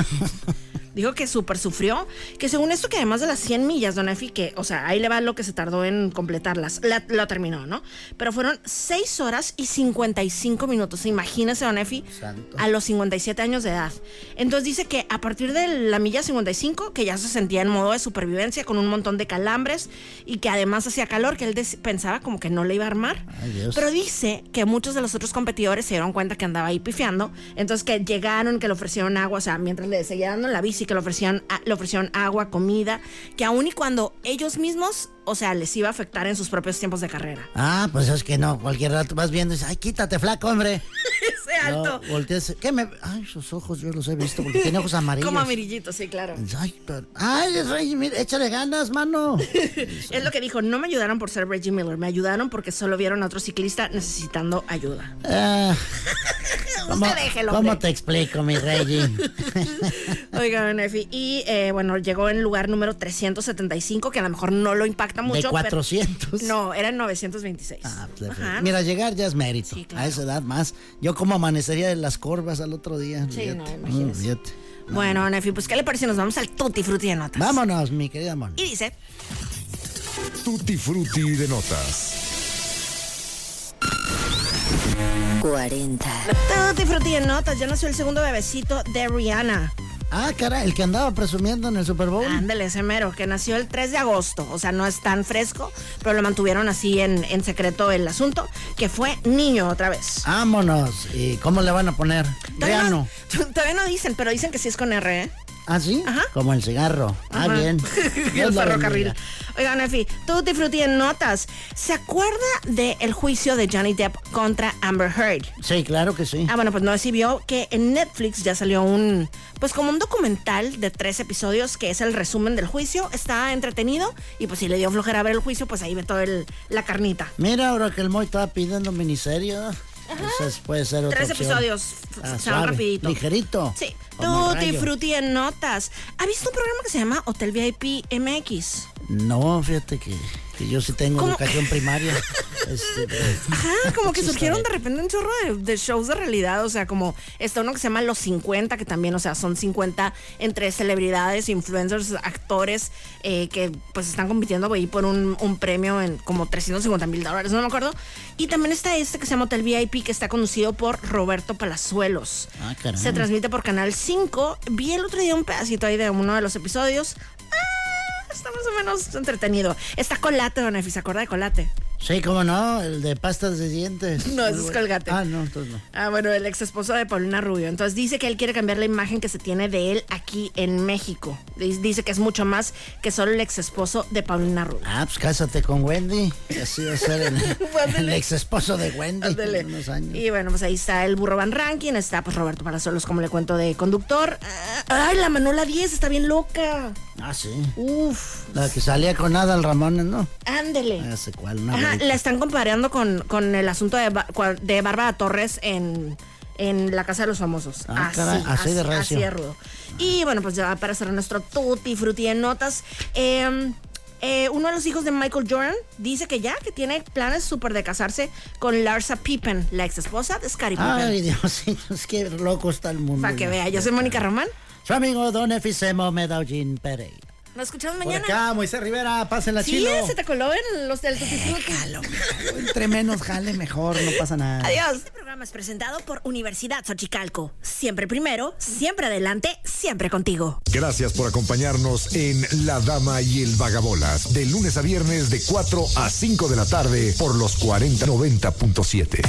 Dijo que súper sufrió, que según esto que además de las 100 millas, Don Efi, que, o sea, ahí le va lo que se tardó en completarlas, la- lo terminó, ¿no? Pero fueron 6 horas y 55 minutos, imagínese, Don Efi, Santo. a los 57 años de edad. Entonces dice que a partir de la milla 55, que ya se sentía en modo de supervivencia con un montón de calambres y que además hacía calor, que él pensaba como que no le iba a armar. Ay, Dios. Pero dice que muchos de los otros competidores se dieron cuenta que andaba ahí pifiando, entonces que llegaron, que le ofrecieron agua, o sea, mientras le seguía dando la bici, que le ofrecieron, a- le ofrecieron agua, comida, que aun y cuando ellos mismos, o sea, les iba a afectar en sus propios tiempos de carrera. Ah, pues es que no, cualquier rato vas viendo y dices, ay, quítate, flaco, hombre. Alto. No, volteas, ¿qué me...? Ay, sus ojos yo los he visto porque tiene ojos amarillos. Como amarillito, sí, claro. Ay, pero- ay, Rey, mira, échale ganas, mano. Es lo que dijo, no me ayudaron por ser Reggie Miller, me ayudaron porque solo vieron a otro ciclista necesitando ayuda. Ah, ¿cómo, déjelo, ¿Cómo te explico, mi Reggie? Oiga, Nefi, y eh, bueno, llegó en lugar número 375, que a lo mejor no lo impacta mucho. De pero- 400. no, era en 926. Ah, pues, Ajá. Mira, llegar ya es mérito. Sí, claro. A esa edad más. Yo como amanecería de las corvas al otro día. Sí, no, fíjate. imagínese. Mm, fíjate. Bueno, Nefi, pues ¿qué le parece? si Nos vamos al Tutti Frutti de notas. Vámonos, mi querida Mon. Y dice, Tutti Frutti de notas. 40. Tutti Frutti de notas, ya nació el segundo bebecito de Rihanna. Ah, cara, el que andaba presumiendo en el Super Bowl. Ándale, ese mero, que nació el 3 de agosto. O sea, no es tan fresco, pero lo mantuvieron así en, en secreto el asunto, que fue niño otra vez. Vámonos. ¿Y cómo le van a poner? Todavía no, todavía no dicen, pero dicen que sí es con R, ¿eh? ¿Ah, sí? Ajá. Como el cigarro. Ah, bien. el ferrocarril. Oigan, Nefi, Tutti Frutti en notas. ¿Se acuerda del juicio de Johnny Depp contra Amber Heard? Sí, claro que sí. Ah, bueno, pues no sé si vio que en Netflix ya salió un, pues como un documental de tres episodios que es el resumen del juicio. Está entretenido y pues si le dio flojera ver el juicio, pues ahí ve toda el- la carnita. Mira, ahora que el Moy estaba pidiendo miniserie, ¿no? Esa es- puede ser otra Tres opción. episodios, Ah, suave, rapidito. Ligerito. Sí. Tutti. Frutti en notas. ¿Ha visto un programa que se llama Hotel VIP MX? No, fíjate que, que yo sí tengo ¿Cómo? educación primaria. Este, Ajá, como que surgieron de repente un chorro de, de shows de realidad, o sea, como está uno que se llama Los 50, que también, o sea, son 50 entre celebridades, influencers, actores, eh, que pues están compitiendo ahí por un, un premio en como 350 mil dólares, no me acuerdo. Y también está este que se llama Hotel VIP, que está conducido por Roberto Palazuelos. Ah. Se transmite por Canal 5. Vi el otro día un pedacito ahí de uno de los episodios. Ah, está más o menos entretenido. Está Colate, Don Efi, ¿se acuerda de Colate? Sí, cómo no, el de pastas de dientes. No, ese es. Colgate. Ah, no, entonces no. Ah, bueno, el ex esposo de Paulina Rubio. Entonces dice que él quiere cambiar la imagen que se tiene de él aquí en México. Dice que es mucho más que solo el ex esposo de Paulina Rubio. Ah, pues cásate con Wendy. Así va a ser el, el ex esposo de Wendy en unos años. Y bueno, pues ahí está el burro Van Ranking, está pues Roberto Parasolos, como le cuento, de conductor. Ah, Ay, la Manola 10 está bien loca. Ah, sí. Uf, La que salía con Adal Ramones, ¿no? ándele. Ya sé cuál, una Ajá, la están comparando con, con el asunto de, de Bárbara Torres en, en La Casa de los Famosos. Ah, caray, así de así de rudo. Y bueno, pues ya para hacer nuestro tutti frutti en notas. eh, eh, uno de los hijos de Michael Jordan dice que ya, que tiene planes súper de casarse con Larsa Pippen, la ex esposa de Scottie Pippen. Ay, Diosito, es que loco está el mundo. para que vea, yo soy Mónica Román. Su amigo Don Efisemo Medellín Pereira. Nos escuchamos Por mañana. acá, Moisés Rivera, pásenla sí, chilo. se te coló en los del tutti. Entre menos jale, mejor, no pasa nada. Adiós. Este programa es presentado por Universidad Xochicalco. Siempre primero, siempre adelante, siempre contigo. Gracias por acompañarnos en La Dama y el Vagabolas, de lunes a viernes de 4 a 5 de la tarde por los 4090.7.